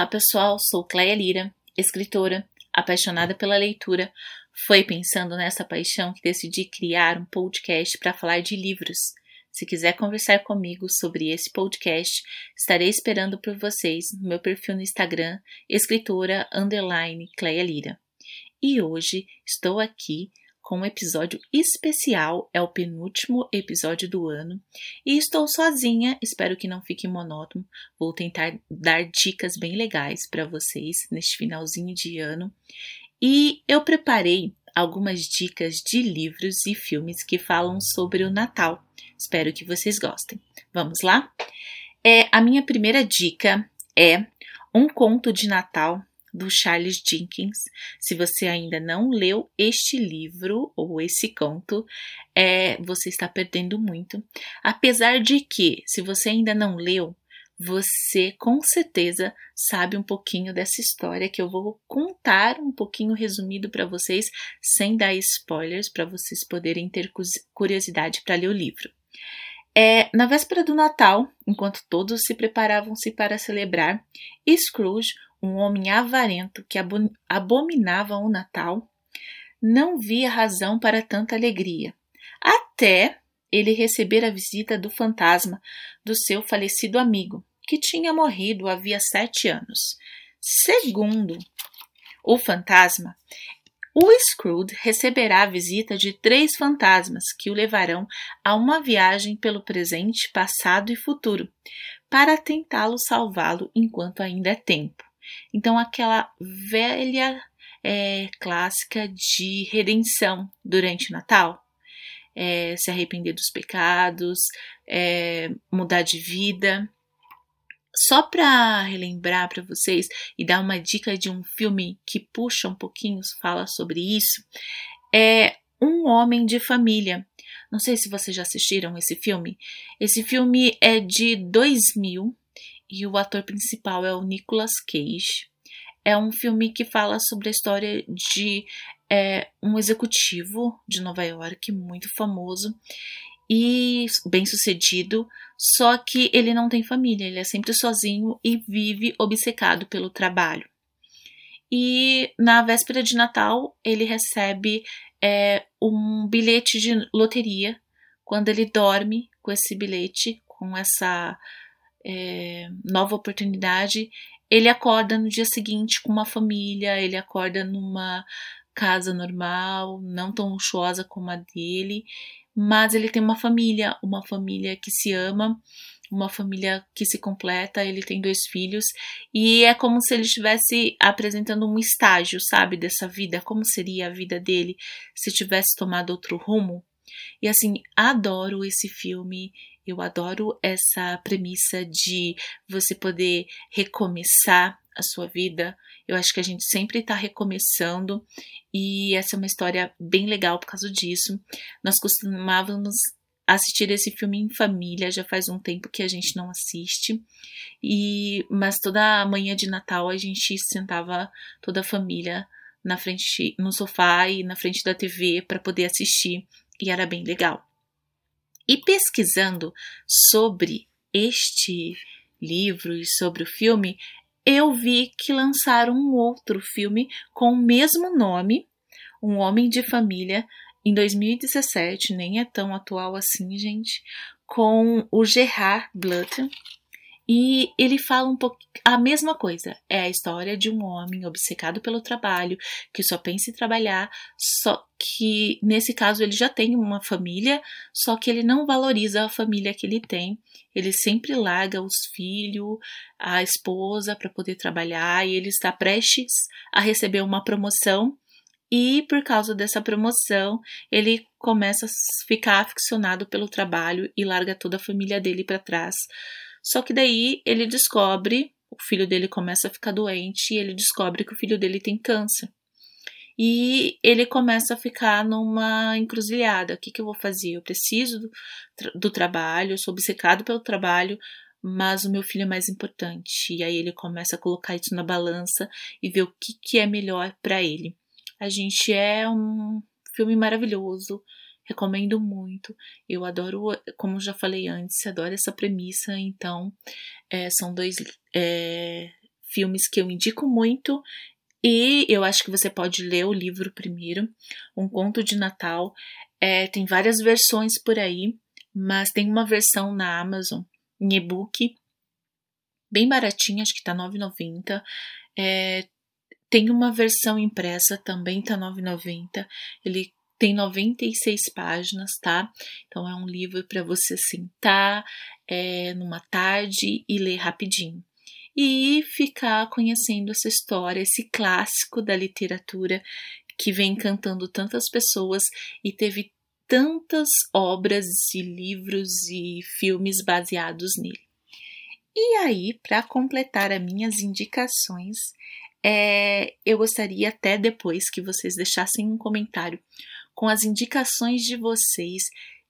Olá, pessoal. Sou Cleia Lira, escritora, apaixonada pela leitura. Foi pensando nessa paixão que decidi criar um podcast para falar de livros. Se quiser conversar comigo sobre esse podcast, estarei esperando por vocês no meu perfil no Instagram, escritora underline Cleia Lira. E hoje estou aqui com um episódio especial, é o penúltimo episódio do ano, e estou sozinha, espero que não fique monótono. Vou tentar dar dicas bem legais para vocês neste finalzinho de ano. E eu preparei algumas dicas de livros e filmes que falam sobre o Natal. Espero que vocês gostem. Vamos lá? É, a minha primeira dica é Um Conto de Natal do Charles Dickens. Se você ainda não leu este livro ou esse conto, é, você está perdendo muito. Apesar de que, se você ainda não leu, você com certeza sabe um pouquinho dessa história que eu vou contar um pouquinho resumido para vocês, sem dar spoilers, para vocês poderem ter curiosidade para ler o livro. É, na véspera do Natal, enquanto todos se preparavam-se para celebrar, Scrooge, um homem avarento que abominava o Natal, não via razão para tanta alegria, até ele receber a visita do fantasma do seu falecido amigo, que tinha morrido havia sete anos. Segundo o fantasma, o Scrooge receberá a visita de três fantasmas que o levarão a uma viagem pelo presente, passado e futuro, para tentá-lo salvá-lo enquanto ainda é tempo. Então, aquela velha é, clássica de redenção durante o Natal. É, se arrepender dos pecados, é, mudar de vida. Só para relembrar para vocês e dar uma dica de um filme que puxa um pouquinho, fala sobre isso, é Um Homem de Família. Não sei se vocês já assistiram esse filme. Esse filme é de 2000 e o ator principal é o Nicolas Cage. É um filme que fala sobre a história de é, um executivo de Nova York muito famoso e bem sucedido, só que ele não tem família, ele é sempre sozinho e vive obcecado pelo trabalho. E na véspera de Natal ele recebe é, um bilhete de loteria. Quando ele dorme com esse bilhete, com essa é, nova oportunidade, ele acorda no dia seguinte com uma família, ele acorda numa casa normal, não tão luxuosa como a dele, mas ele tem uma família, uma família que se ama, uma família que se completa, ele tem dois filhos e é como se ele estivesse apresentando um estágio, sabe, dessa vida, como seria a vida dele se tivesse tomado outro rumo. E assim, adoro esse filme, eu adoro essa premissa de você poder recomeçar a sua vida. Eu acho que a gente sempre está recomeçando e essa é uma história bem legal por causa disso. Nós costumávamos assistir esse filme em família, já faz um tempo que a gente não assiste. E mas toda manhã de Natal a gente sentava toda a família na frente no sofá e na frente da TV para poder assistir e era bem legal. E pesquisando sobre este livro e sobre o filme, eu vi que lançaram um outro filme com o mesmo nome, Um Homem de Família, em 2017, nem é tão atual assim, gente, com o Gerard Butler e ele fala um pouco a mesma coisa. É a história de um homem obcecado pelo trabalho, que só pensa em trabalhar, só que nesse caso ele já tem uma família, só que ele não valoriza a família que ele tem. Ele sempre larga os filhos, a esposa para poder trabalhar e ele está prestes a receber uma promoção e por causa dessa promoção, ele começa a ficar aficionado pelo trabalho e larga toda a família dele para trás só que daí ele descobre, o filho dele começa a ficar doente e ele descobre que o filho dele tem câncer. E ele começa a ficar numa encruzilhada. O que, que eu vou fazer? Eu preciso do, do trabalho, eu sou obcecado pelo trabalho, mas o meu filho é mais importante. E aí ele começa a colocar isso na balança e ver o que, que é melhor para ele. A gente é um filme maravilhoso. Recomendo muito. Eu adoro, como já falei antes, adoro essa premissa. Então, é, são dois é, filmes que eu indico muito e eu acho que você pode ler o livro primeiro, Um Conto de Natal. É, tem várias versões por aí, mas tem uma versão na Amazon em e-book, bem baratinha, acho que tá R$ 9,90. É, tem uma versão impressa, também tá R$ 9,90. Ele tem 96 páginas, tá? Então é um livro para você sentar é, numa tarde e ler rapidinho e ficar conhecendo essa história, esse clássico da literatura que vem encantando tantas pessoas e teve tantas obras e livros e filmes baseados nele. E aí, para completar as minhas indicações, é, eu gostaria até depois que vocês deixassem um comentário com as indicações de vocês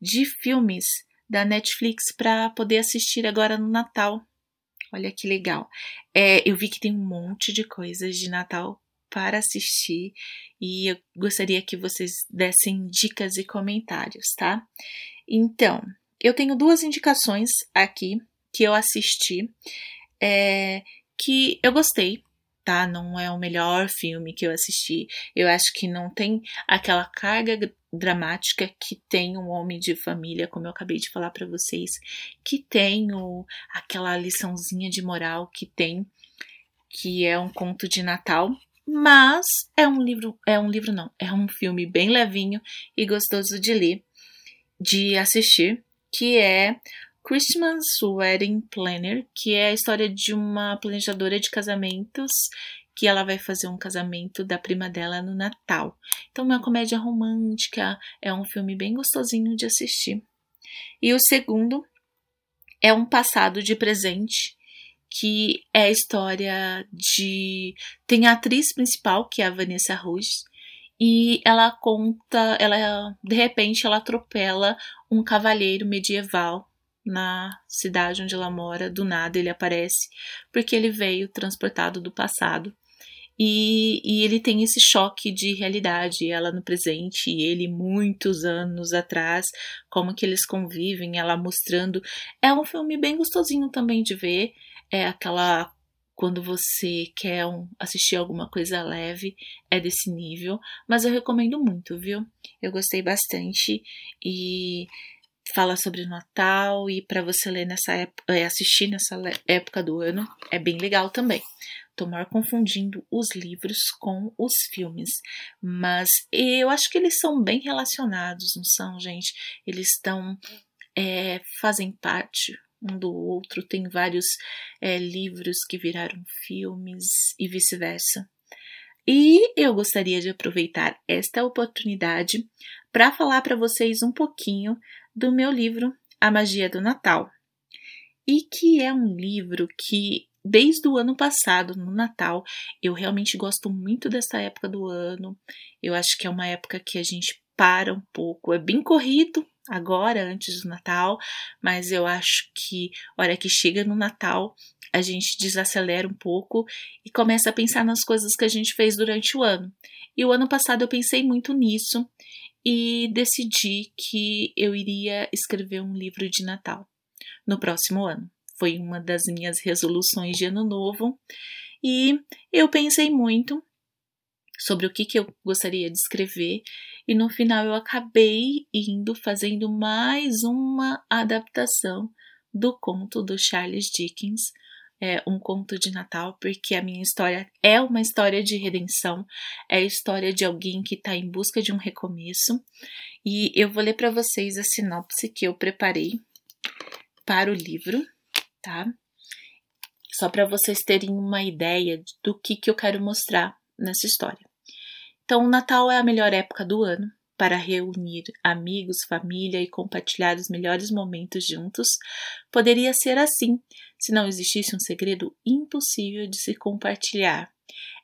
de filmes da Netflix para poder assistir agora no Natal. Olha que legal. É, eu vi que tem um monte de coisas de Natal para assistir e eu gostaria que vocês dessem dicas e comentários, tá? Então, eu tenho duas indicações aqui que eu assisti é, que eu gostei, tá? Não é o melhor filme que eu assisti. Eu acho que não tem aquela carga dramática que tem um homem de família, como eu acabei de falar para vocês, que tem o, aquela liçãozinha de moral que tem, que é um conto de Natal. Mas é um livro, é um livro não, é um filme bem levinho e gostoso de ler, de assistir, que é Christmas Wedding Planner, que é a história de uma planejadora de casamentos que ela vai fazer um casamento da prima dela no Natal. Então, é uma comédia romântica, é um filme bem gostosinho de assistir. E o segundo é um passado de presente, que é a história de. Tem a atriz principal, que é a Vanessa Rouge, e ela conta, ela de repente ela atropela um cavaleiro medieval na cidade onde ela mora, do nada ele aparece, porque ele veio transportado do passado. E, e, ele tem esse choque de realidade, ela no presente e ele muitos anos atrás, como que eles convivem, ela mostrando. É um filme bem gostosinho também de ver, é aquela quando você quer um, assistir alguma coisa leve, é desse nível, mas eu recomendo muito, viu? Eu gostei bastante e fala sobre Natal e para você ler nessa época, é, assistir nessa época do ano é bem legal também. Tomar confundindo os livros com os filmes, mas eu acho que eles são bem relacionados, não são, gente? Eles estão é, fazem parte um do outro, tem vários é, livros que viraram filmes e vice-versa. E eu gostaria de aproveitar esta oportunidade para falar para vocês um pouquinho do meu livro A Magia do Natal. E que é um livro que, desde o ano passado, no Natal, eu realmente gosto muito dessa época do ano. Eu acho que é uma época que a gente para um pouco. É bem corrido agora, antes do Natal, mas eu acho que, hora que chega no Natal, a gente desacelera um pouco e começa a pensar nas coisas que a gente fez durante o ano. E o ano passado eu pensei muito nisso e decidi que eu iria escrever um livro de Natal no próximo ano. Foi uma das minhas resoluções de ano novo e eu pensei muito sobre o que, que eu gostaria de escrever e no final eu acabei indo fazendo mais uma adaptação do conto do Charles Dickens é, um conto de Natal, porque a minha história é uma história de redenção, é a história de alguém que está em busca de um recomeço. E eu vou ler para vocês a sinopse que eu preparei para o livro, tá? Só para vocês terem uma ideia do que, que eu quero mostrar nessa história. Então, o Natal é a melhor época do ano para reunir amigos, família e compartilhar os melhores momentos juntos. Poderia ser assim se não existisse um segredo impossível de se compartilhar.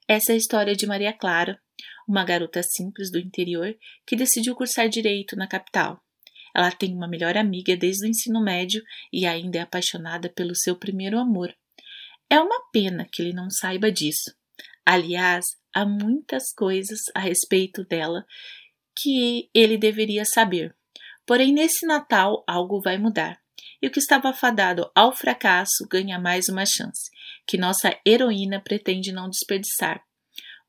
Essa é a história de Maria Clara, uma garota simples do interior que decidiu cursar direito na capital. Ela tem uma melhor amiga desde o ensino médio e ainda é apaixonada pelo seu primeiro amor. É uma pena que ele não saiba disso. Aliás, há muitas coisas a respeito dela que ele deveria saber. Porém, nesse Natal algo vai mudar. e o que estava fadado ao fracasso ganha mais uma chance, que nossa heroína pretende não desperdiçar.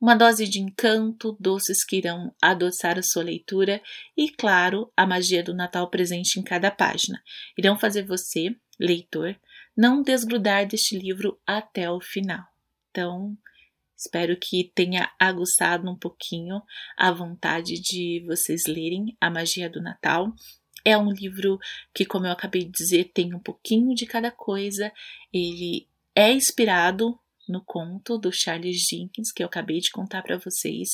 Uma dose de encanto, doces que irão adoçar a sua leitura e, claro, a magia do Natal presente em cada página. Irão fazer você, leitor, não desgrudar deste livro até o final. Então, espero que tenha aguçado um pouquinho a vontade de vocês lerem A Magia do Natal. É um livro que, como eu acabei de dizer, tem um pouquinho de cada coisa. Ele é inspirado no conto do Charles Jenkins, que eu acabei de contar para vocês.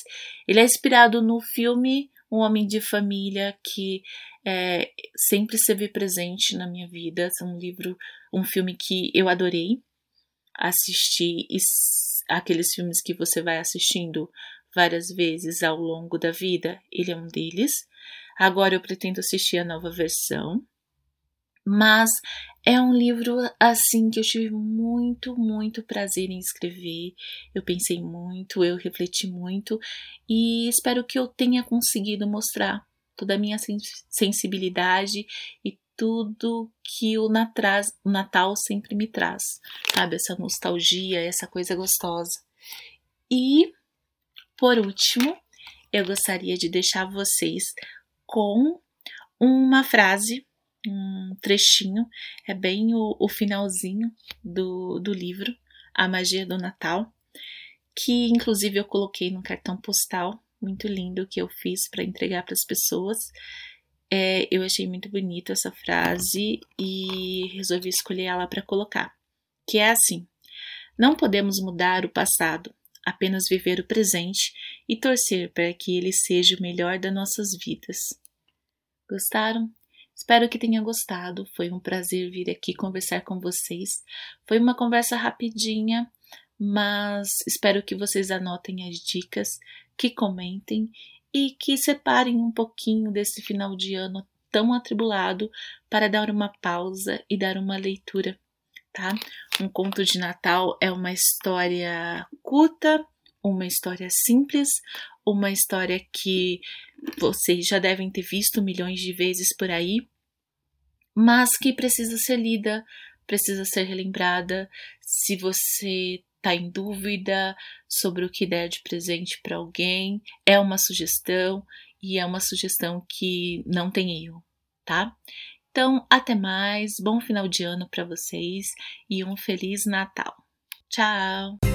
Ele é inspirado no filme Um Homem de Família, que é, sempre esteve presente na minha vida. É um livro, um filme que eu adorei assistir. Aqueles filmes que você vai assistindo várias vezes ao longo da vida, ele é um deles. Agora eu pretendo assistir a nova versão. Mas é um livro assim que eu tive muito, muito prazer em escrever. Eu pensei muito, eu refleti muito e espero que eu tenha conseguido mostrar toda a minha sensibilidade e tudo que o Natal sempre me traz, sabe? Essa nostalgia, essa coisa gostosa. E, por último, eu gostaria de deixar vocês com uma frase, um trechinho, é bem o, o finalzinho do, do livro, A Magia do Natal, que inclusive eu coloquei no cartão postal muito lindo que eu fiz para entregar para as pessoas. É, eu achei muito bonita essa frase e resolvi escolher ela para colocar, que é assim: Não podemos mudar o passado, apenas viver o presente e torcer para que ele seja o melhor das nossas vidas. Gostaram? Espero que tenha gostado. Foi um prazer vir aqui conversar com vocês. Foi uma conversa rapidinha, mas espero que vocês anotem as dicas, que comentem e que separem um pouquinho desse final de ano tão atribulado para dar uma pausa e dar uma leitura, tá? Um conto de Natal é uma história curta, uma história simples, uma história que vocês já devem ter visto milhões de vezes por aí, mas que precisa ser lida, precisa ser relembrada. Se você está em dúvida sobre o que der de presente para alguém, é uma sugestão e é uma sugestão que não tem erro, tá? Então, até mais, bom final de ano para vocês e um feliz Natal. Tchau!